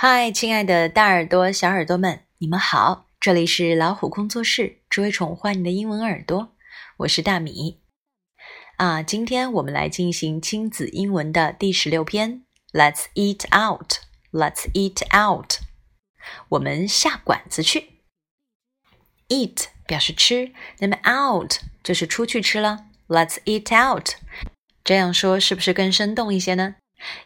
嗨，亲爱的大耳朵、小耳朵们，你们好！这里是老虎工作室，只为宠坏你的英文耳朵。我是大米啊。今天我们来进行亲子英文的第十六篇。Let's eat out. Let's eat out. 我们下馆子去。Eat 表示吃，那么 out 就是出去吃了。Let's eat out. 这样说是不是更生动一些呢？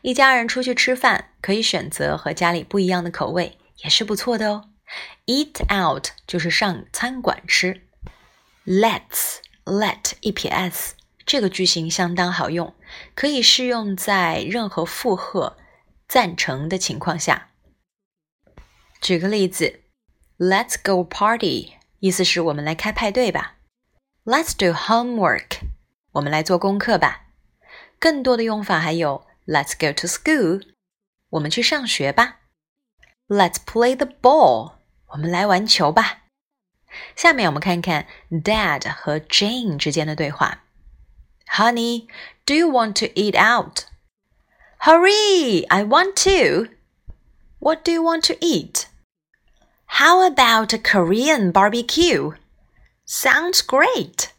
一家人出去吃饭，可以选择和家里不一样的口味，也是不错的哦。Eat out 就是上餐馆吃。Let's let 一撇 s 这个句型相当好用，可以适用在任何附和、赞成的情况下。举个例子，Let's go party，意思是我们来开派对吧。Let's do homework，我们来做功课吧。更多的用法还有。Let's go to school，我们去上学吧。Let's play the ball，我们来玩球吧。下面我们看看 Dad 和 Jane 之间的对话。Honey, do you want to eat out? Hurry, I want to. What do you want to eat? How about a Korean barbecue? Sounds great.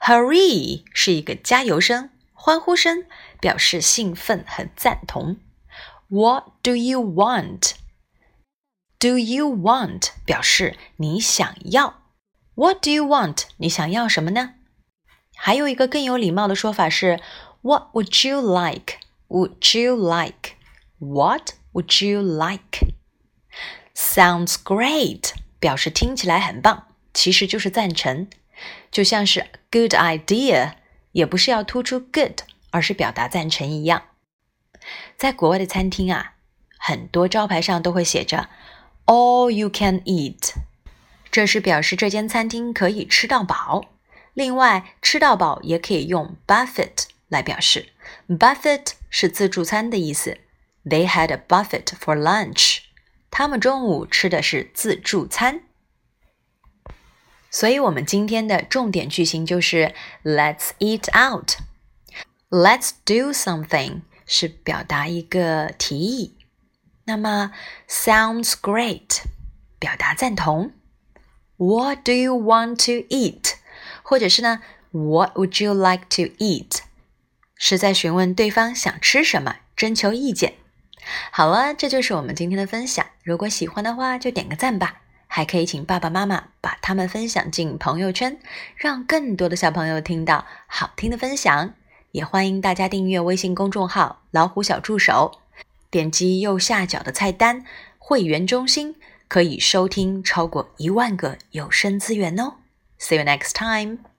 Hurry 是一个加油声。 欢呼声表示兴奋和赞同。What do you want? Do you want 表示你想要。What do you want? 你想要什么呢？还有一个更有礼貌的说法是 What would you like? Would you like? What would you like? Sounds great 表示听起来很棒，其实就是赞成，就像是 good idea。也不是要突出 good，而是表达赞成一样。在国外的餐厅啊，很多招牌上都会写着 "All you can eat"，这是表示这间餐厅可以吃到饱。另外，吃到饱也可以用 buffet 来表示，buffet 是自助餐的意思。They had a buffet for lunch，他们中午吃的是自助餐。所以，我们今天的重点句型就是 "Let's eat out." "Let's do something" 是表达一个提议。那么，"Sounds great" 表达赞同。"What do you want to eat?" 或者是呢，"What would you like to eat?" 是在询问对方想吃什么，征求意见。好了，这就是我们今天的分享。如果喜欢的话，就点个赞吧。还可以请爸爸妈妈把他们分享进朋友圈，让更多的小朋友听到好听的分享。也欢迎大家订阅微信公众号“老虎小助手”，点击右下角的菜单“会员中心”，可以收听超过一万个有声资源哦。See you next time.